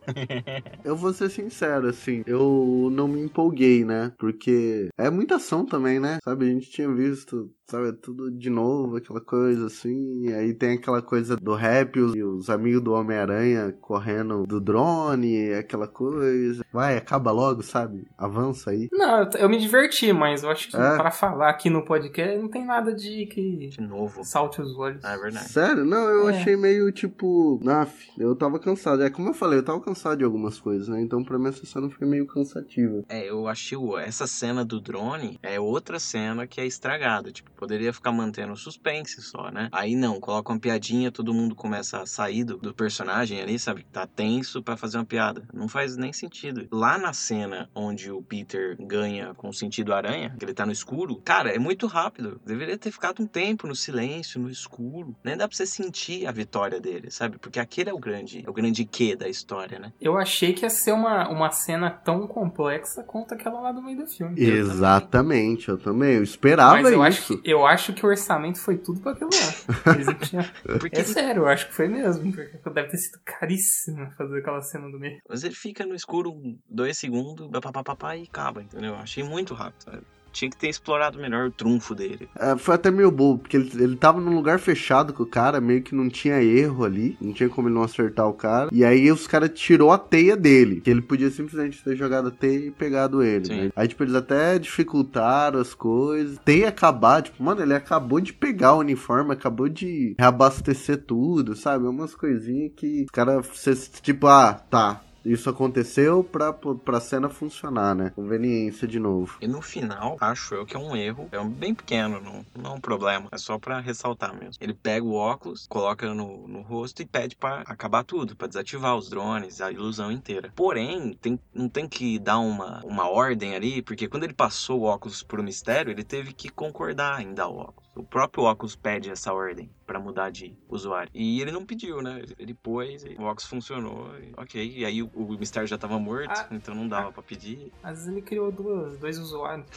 (laughs) Eu vou ser sincero, assim, eu não me empolguei, né? Porque é muita ação também, né? Sabe, a gente tinha visto, sabe, tudo de novo, aquela coisa assim. E aí tem aquela coisa do rap e os amigos do Homem-Aranha correndo do drone, aquela coisa. Vai, acaba logo, sabe? Avança aí. Não, eu, me diverti, mas eu acho que É? pra falar aqui no podcast não tem nada de que De novo. salte os olhos. Ah, é verdade. Sério? Não, eu É. achei meio tipo. Naf, eu tava cansado. É como eu falei, eu tava cansado de algumas coisas, né? Então pra mim essa cena foi meio cansativa. É, eu achei essa cena do drone é outra cena que é estragada. Tipo, poderia ficar mantendo o suspense só, né? Aí não, coloca uma piadinha, todo mundo começa a sair do, do personagem ali, sabe? Tá tenso pra fazer uma piada. Não faz nem sentido. Lá na cena onde o Peter ganha com o sentido aranha, que ele tá no escuro, cara, é muito rápido. Deveria ter ficado um tempo no silêncio, no escuro. Nem dá pra você sentir a vitória dele, sabe? Porque aquele é o grande, é o grande quê da história, né? Eu achei que ia ser uma, uma cena tão complexa quanto aquela lá do meio do filme. Exatamente, eu também. Eu esperava Mas eu isso. acho, que, eu acho que o orçamento foi tudo pra aquilo lá. Tinham- (laughs) Porque É sério, eu acho que foi mesmo. Porque deve ter sido caríssimo fazer aquela cena do meio. Mas ele fica no escuro dois segundos, papapá, e acaba, entendeu? Achei muito rápido. sabe? Tinha que ter explorado melhor o trunfo dele. É, foi até meio bobo, porque ele, ele tava num lugar fechado com o cara, meio que não tinha erro ali, não tinha como ele não acertar o cara. E aí os caras tirou a teia dele, que ele podia simplesmente ter jogado a teia e pegado ele. Né? Aí, tipo, eles até dificultaram as coisas. Teia acabar, tipo, mano, ele acabou de pegar o uniforme, acabou de reabastecer tudo, sabe? Umas coisinhas que os caras, tipo, ah, tá. Isso aconteceu pra, pra cena funcionar, né? Conveniência de novo. E no final, acho eu que é um erro. É um bem pequeno, não, não é um problema. É só pra ressaltar mesmo. Ele pega o óculos, coloca no, no rosto e pede pra acabar tudo, pra desativar os drones, a ilusão inteira. Porém, tem, não tem que dar uma, uma ordem ali, porque quando ele passou o óculos pro mistério, ele teve que concordar em dar o óculos. O próprio óculos pede essa ordem pra mudar de usuário. E ele não pediu, né? Ele- pôs, o óculos funcionou, e ok. E aí o, o mistério já tava morto, Ah. então não dava pra pedir. Às vezes ele criou duas, dois usuários. (laughs)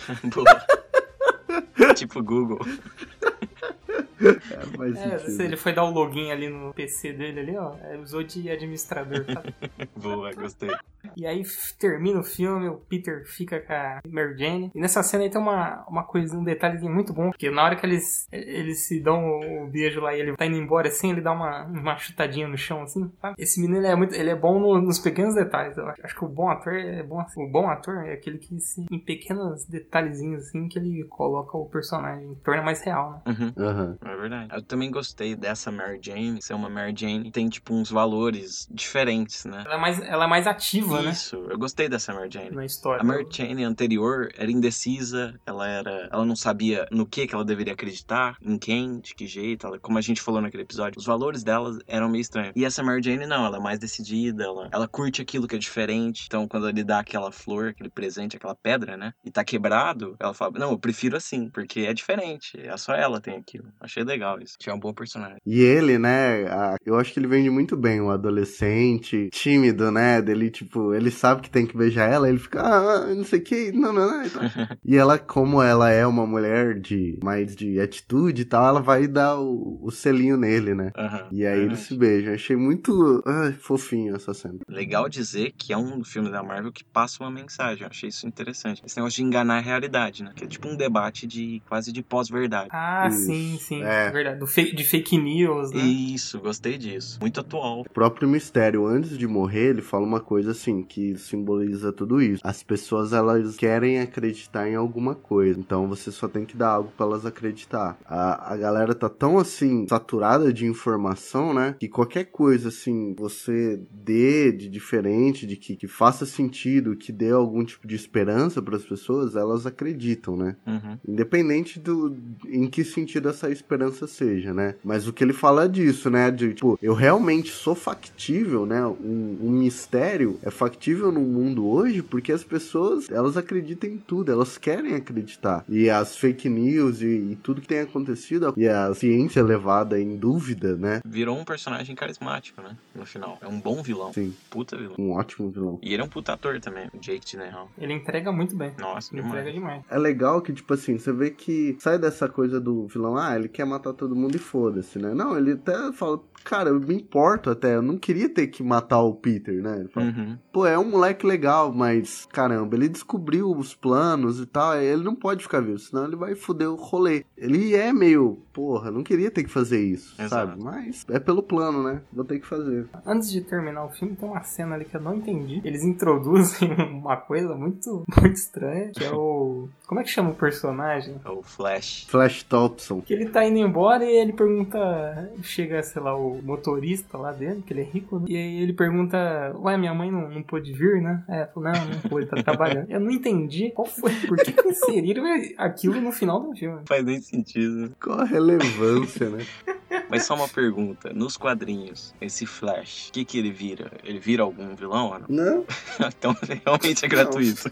(laughs) Tipo Google. (laughs) É, faz É, se ele foi dar o login ali no PC dele ali, ó. Usou de administrador, tá? (laughs) Boa, gostei. E aí termina o filme, o Peter fica com a Mary Jane. E nessa cena aí tem uma, uma coisa, um detalhezinho muito bom. Porque na hora que eles, eles se dão o, o beijo lá e ele tá indo embora assim, ele dá uma, uma chutadinha no chão assim, sabe? Esse menino ele é, muito, ele é bom no- nos pequenos detalhes. Eu acho, acho que o bom ator é bom assim. O bom ator é aquele que se, em pequenos detalhezinhos assim que ele coloca o personagem, torna mais real, né? Uhum. Aham. É verdade. Eu também gostei dessa Mary Jane. Ser uma Mary Jane que tem, tipo, uns valores diferentes, né? Ela é mais, ela é mais ativa, né? Isso, eu gostei dessa Mary Jane. Na história. A Mary Jane anterior era indecisa, ela era, ela não sabia no que que ela deveria acreditar, em quem, de que jeito, ela, como a gente falou naquele episódio, os valores dela eram meio estranhos. E essa Mary Jane não, ela é mais decidida, ela, ela curte aquilo que é diferente. Então quando ele dá aquela flor, aquele presente, aquela pedra, né, e tá quebrado, ela fala: "Não, eu prefiro assim, porque é diferente, é só ela tem aquilo". Achei legal isso. Tinha um bom personagem. E ele, né, a- eu acho que ele vende muito bem o adolescente tímido, né, dele, tipo, ele sabe que tem que beijar ela, ele fica, ah, não sei o que, não, não, não. Então. (laughs) e ela, como ela é uma mulher de mais de atitude e tal, ela vai dar o, o selinho nele, né? Aham, E aí verdade. eles se beijam. Achei muito ai, fofinho essa cena. Legal dizer que é um filme da Marvel que passa uma mensagem. Eu achei isso interessante. Esse negócio de enganar a realidade, né? Que é tipo um debate de quase de pós-verdade. Ah, Isso. sim, sim. É. Verdade. Do fake- de fake news, né? Isso, gostei disso. Muito atual. O próprio Mistério, antes de morrer, ele fala uma coisa assim, que simboliza tudo isso. As pessoas, elas querem acreditar em alguma coisa. Então você só tem que dar algo pra elas acreditar. A, a galera tá tão assim, saturada de informação, né? Que qualquer coisa, assim, você dê de diferente, de que, que faça sentido, que dê algum tipo de esperança pras pessoas, elas acreditam, né? Uhum. Independente do em que sentido essa esperança seja, né? Mas o que ele fala é disso, né? De tipo, eu realmente sou factível, né? Um, um mistério é factível no mundo hoje porque as pessoas elas acreditam em tudo, elas querem acreditar. E as fake news e, e tudo que tem acontecido e a ciência levada em dúvida, né? Virou um personagem carismático, né? No final. É um bom vilão. Sim, Puta vilão. um ótimo vilão. E ele é um puta ator também, o Jake Gyllenhaal. Ele entrega muito bem. Nossa, Ele entrega demais. demais. É legal que, tipo assim, você vê que sai dessa coisa do vilão, ah, ele quer matar todo mundo e foda-se, né? Não, ele até fala, cara, eu me importo até, eu não queria ter que matar o Peter, né? Ele fala, Uhum. pô, é um moleque legal, mas, caramba, ele descobriu os planos e tal, ele não pode ficar vivo, senão ele vai foder o rolê. Ele é meio, porra, não queria ter que fazer isso, Exato. sabe? Mas é pelo plano, né? Vou ter que fazer. Antes de terminar o filme, tem uma cena ali que eu não entendi. Eles introduzem (laughs) uma coisa muito, muito estranha, que é o... Como é que chama o personagem? É o Flash. Flash Thompson. Que ele tá indo embora e ele pergunta... Chega, sei lá, o motorista lá dele, que ele é rico, né? E aí ele pergunta... Ué, minha mãe não, não pôde vir, né? É, falou, não, não pôde, tá trabalhando. Eu não entendi qual foi, por que que inseriram aquilo no final do filme. Não faz nem sentido. Qual a relevância, né? (laughs) Mas só uma pergunta. Nos quadrinhos, esse Flash, o que que ele vira? Ele vira algum vilão ou não? Não, (laughs) então realmente é gratuito.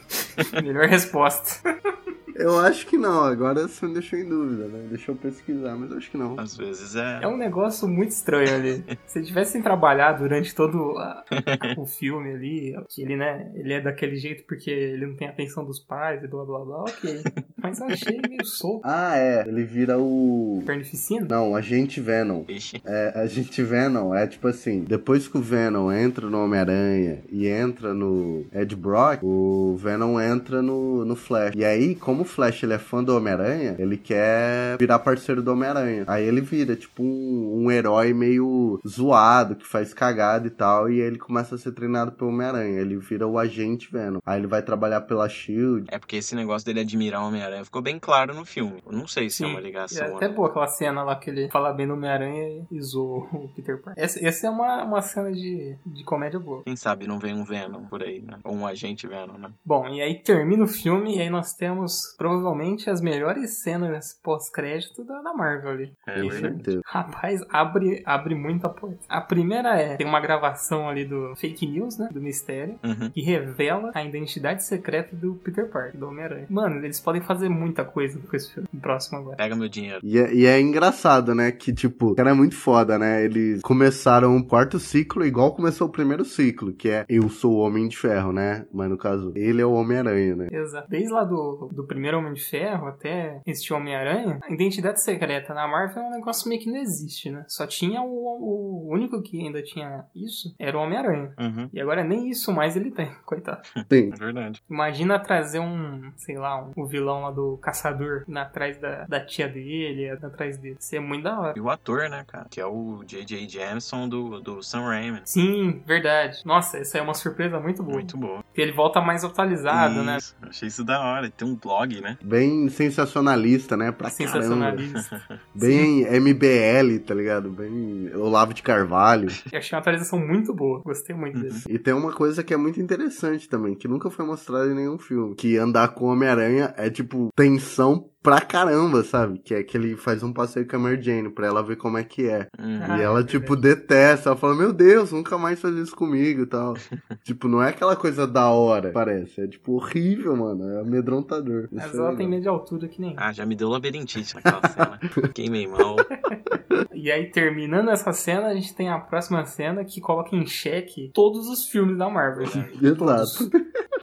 Melhor resposta. (laughs) eu acho que não, agora você me deixou em dúvida, né? Deixa eu pesquisar, mas eu acho que não. Às vezes é. É um negócio muito estranho ali. (laughs) Se tivessem trabalhado durante todo a- o filme ali, que ele, né, ele é daquele jeito porque ele não tem atenção dos pais e blá blá blá, ok. Mas eu achei meio solto. Ah, é, ele vira o... Carnificina? Não, agente Venom. Ixi. É, a gente Venom é tipo assim, depois que o Venom entra no Homem-Aranha e entra no Ed Brock, o Venom entra no, no Flash. E aí, como Flash ele é fã do Homem-Aranha, ele quer virar parceiro do Homem-Aranha. Aí ele vira tipo um, um herói meio zoado, que faz cagada e tal, e ele começa a ser treinado pelo Homem-Aranha. Ele vira o agente Venom. Aí ele vai trabalhar pela SHIELD. É porque esse negócio dele admirar o Homem-Aranha ficou bem claro no filme. Eu não sei se é uma E ligação. é até boa aquela cena lá que ele fala bem do Homem-Aranha e zoa o Peter Parker. Essa, essa é uma, uma cena de, de comédia boa. Quem sabe não vem um Venom por aí, né? Ou um agente Venom, né? Bom, e aí termina o filme e aí nós temos provavelmente as melhores cenas pós-crédito da, da Marvel ali. É verdade. certeza. Rapaz, abre, abre muita porta. A primeira é, tem uma gravação ali do fake news, né? Do mistério. Uhum. Que revela a identidade secreta do Peter Parker, do Homem-Aranha. Mano, eles podem fazer muita coisa com esse filme. O próximo agora. Pega meu dinheiro. E é, e é engraçado, né? Que, tipo, o cara é muito foda, né? Eles começaram o quarto ciclo igual começou o primeiro ciclo, que é Eu sou o Homem de Ferro, né? Mas no caso, ele é o Homem-Aranha, né? Exato. Desde lá do, do primeiro Homem de Ferro até este Homem-Aranha, a identidade secreta na Marvel é um negócio meio que não existe, né? Só tinha o, o único que ainda tinha isso, era o Homem-Aranha. Uhum. E agora nem isso mais ele tem, (laughs) coitado. Sim. É verdade. Imagina trazer um, sei lá, um, o vilão lá do caçador na, atrás da, da tia dele, atrás dele. Isso é muito da hora. E o ator, né, cara? Que é o J.J. Jameson do, do Sam Raimi. Sim, verdade. Nossa, essa é uma surpresa muito boa. Muito bom. Porque ele volta mais atualizado, né? Isso. Achei isso da hora. Tem um blog, né? Bem sensacionalista, né? Pra caramba. Sensacionalista. (laughs) Bem MBL, tá ligado? Bem Olavo de Carvalho. (laughs) Eu achei uma atualização muito boa. Gostei muito dele. E tem uma coisa que é muito interessante também, que nunca foi mostrada em nenhum filme. Que andar com o Homem-Aranha é tipo tensão pra caramba, sabe? Que é que ele faz um passeio com a Mary Jane pra ela ver como é que é. Uhum. Ah, e ela, é tipo, detesta. Ela fala, meu Deus, nunca mais faz isso comigo e tal. (laughs) tipo, não é aquela coisa da hora, parece. É, tipo, horrível, mano. É amedrontador. Mas Isso é ela legal. tem medo de altura que nem. Ah, já me deu labirintite naquela cena. (laughs) Queimei mal. E aí, terminando essa cena, a gente tem a próxima cena que coloca em xeque todos os filmes da Marvel. né? (laughs) Exato.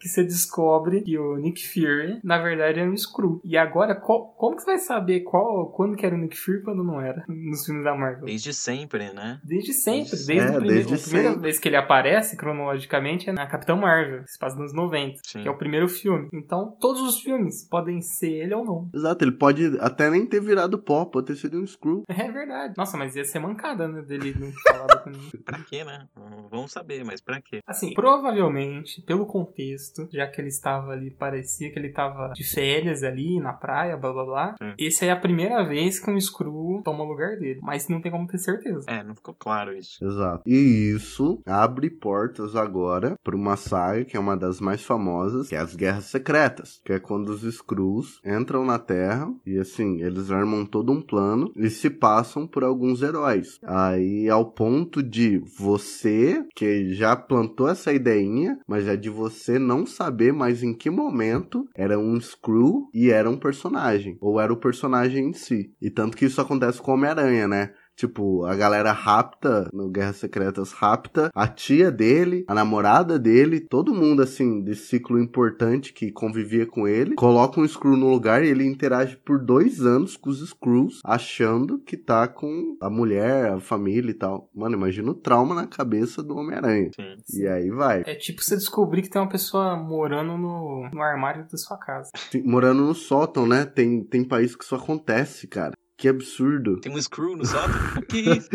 Que você descobre que o Nick Fury, na verdade, é um Screw. E agora, qual- como que você vai saber qual, quando que era o Nick Fury e quando não era nos filmes da Marvel? Desde sempre, né? Desde sempre, Desde desde, É, o primeiro, desde a primeira sempre. vez que ele aparece cronologicamente é na Capitão Marvel, que se passa nos 90, Sim. que é o primeiro filme. Então, todos os filmes podem ser ele ou não. Exato, ele pode até nem ter virado pó, pode ter sido um screw. (laughs) É verdade. Nossa, mas ia ser mancada, né, dele não falado com ninguém. Pra quê, né? Vamos saber, mas pra quê? Assim, provavelmente, pelo contexto, já que ele estava ali, parecia que ele estava de férias ali, na praia, blá blá blá. Sim. Esse é a primeira vez que um Screw toma o lugar dele. Mas não tem como ter certeza. É, não ficou claro isso. Exato. E isso abre portas agora pra uma saga que é uma das mais famosas, que é as Guerras Secretas, que é quando os Skrulls entram na Terra e assim, eles armam todo um plano e se passam por alguns heróis. Aí ao ponto de você, que já plantou essa ideinha, mas é de você não saber mais em que momento era um Skrull e era um personagem, ou era o personagem em si. E tanto que isso acontece com Homem-Aranha, né? Tipo, a galera rapta, no Guerras Secretas, rapta a tia dele, a namorada dele, todo mundo, assim, desse ciclo importante que convivia com ele, coloca um Skrull no lugar e ele interage por dois anos com os Skrulls, achando que tá com a mulher, a família e tal. Mano, imagina o trauma na cabeça do Homem-Aranha. Sim. E aí vai. É tipo você descobrir que tem uma pessoa morando no, no armário da sua casa. Tem- Morando no sótão, né? Tem, tem país que isso acontece, cara. Que absurdo. Tem um screw no sótão? (laughs) que isso?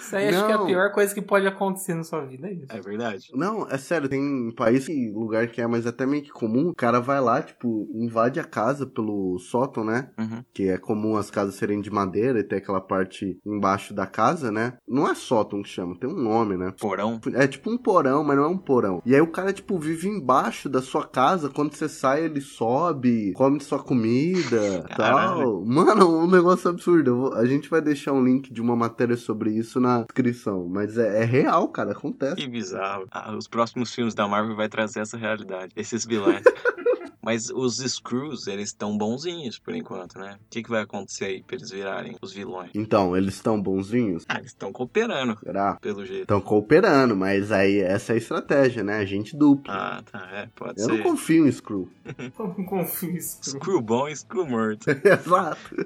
Isso aí acho que é a pior coisa que pode acontecer na sua vida, é isso. É verdade. Não, é sério, tem país que lugar que é, mas até meio que comum. O cara vai lá, tipo, invade a casa pelo sótão, né? Uhum. Que é comum as casas serem de madeira e ter aquela parte embaixo da casa, né? Não é sótão que chama, tem um nome, né? Porão? É tipo um porão, mas não é um porão. E aí o cara, tipo, vive embaixo da sua casa. Quando você sai, ele sobe, come sua comida, Caralho. tal. Mano, um negócio absurdo. Vou- A gente vai deixar um link de uma matéria sobre isso na descrição. Mas é, é real, cara, acontece. Que bizarro. Ah, os próximos filmes da Marvel vai trazer essa realidade. Esses vilões. (laughs) Mas os Screws, eles estão bonzinhos por enquanto, né? O que, que vai acontecer aí pra eles virarem os vilões? Então, eles estão bonzinhos? Ah, eles estão cooperando, Será? pelo jeito. Estão cooperando, mas aí essa é a estratégia, né? Agente duplo. Ah, tá, é, pode Eu ser. não confio em Screw. (laughs) Eu não confio em Screw. Screw bom e Screw morto. (laughs) Exato. (laughs)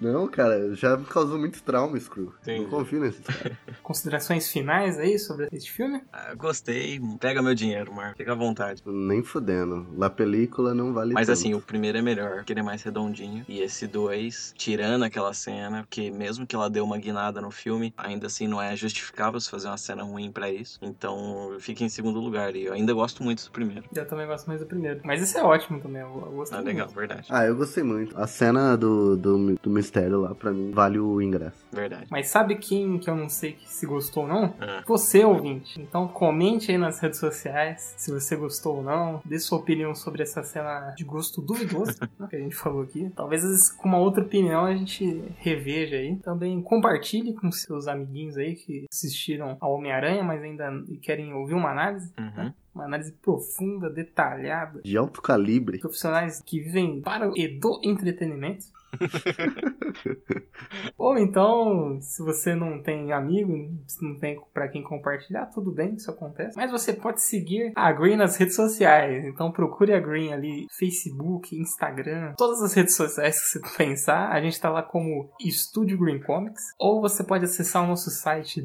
não, cara, já me causou muito trauma, Screw. Entendi. Não confio nesse cara. Considerações finais aí sobre esse filme? Ah, gostei. Pega meu dinheiro, Marco. Fica à vontade. Nem fudendo. La película não vale Mas tanto. assim, o primeiro é melhor, porque ele é mais redondinho. E esse dois, tirando aquela cena, que mesmo que ela deu uma guinada no filme, ainda assim não é justificável se fazer uma cena ruim pra isso. Então fica em segundo lugar. E eu ainda gosto muito do primeiro. Eu também gosto mais do primeiro. Mas esse é ótimo também, eu, eu gostei Ah, muito. legal, verdade. Ah, eu gostei muito. A cena do, do, do mistério lá, pra mim, vale o ingresso. Verdade. Mas sabe quem que eu não sei que se gostou ou não? Ah. Você, ouvinte. Então comente aí nas redes sociais se você gostou ou não. Dê sua opinião sobre essa cena de gosto duvidoso (laughs) né, que a gente falou aqui. Talvez com uma outra opinião a gente reveja aí. Também compartilhe com seus amiguinhos aí que assistiram ao Homem-Aranha, mas ainda querem ouvir uma análise. Uhum. Uma análise profunda, detalhada. De alto calibre. Profissionais que vivem para e do entretenimento. (laughs) Ou então, se você não tem amigo, não tem pra quem compartilhar, tudo bem, isso acontece. Mas você pode seguir a Green nas redes sociais. Então procure a Green ali, Facebook, Instagram, todas as redes sociais que você pensar. A gente tá lá como Estúdio Green Comics. Ou você pode acessar o nosso site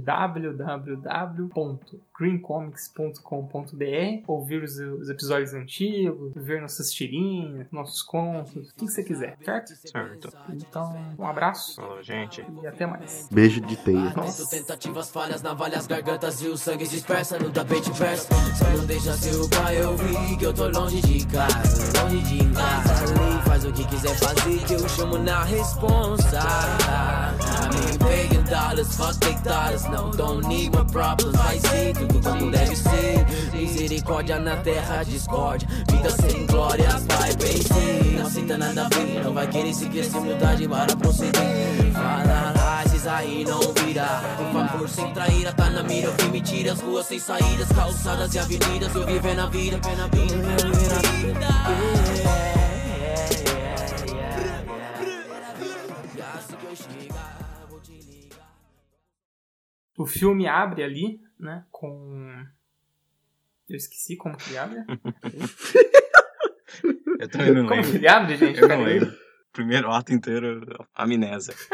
www.greencomics.com.br, ouvir os, os episódios antigos, ver nossas tirinhas, nossos contos, o que você quiser, certo? Certo. Então, um abraço Falou, gente. e até mais. Beijo de teia. Tento tentativas falhas, navalhas as gargantas e o sangue dispersa no tapete verso. Só não deixa seu pai ouvir que eu tô longe de casa, longe de casa. Faz o que quiser fazer que eu chamo na responsa. Mean, begging dollars, fuck big dollars, no, don't need my problems. Vai ser tudo como deve ser. Misericórdia na terra, discórdia. Vida sem glórias, vai bem vida nada a ver. Não vai querer se crescer, humildade para proceder. Fala lá, esses aí não vira. Por favor, sem traíra, tá na mira. Eu vi mentiras, ruas sem saídas, calçadas e avenidas. Eu vivendo a vida, vivendo a vida, vivendo a vida. O filme abre ali, né, com... Eu esqueci como que ele abre. (laughs) Eu também não Como que lembro. ele abre, gente? Eu não lembro. Primeiro ato inteiro, amnésia. (laughs)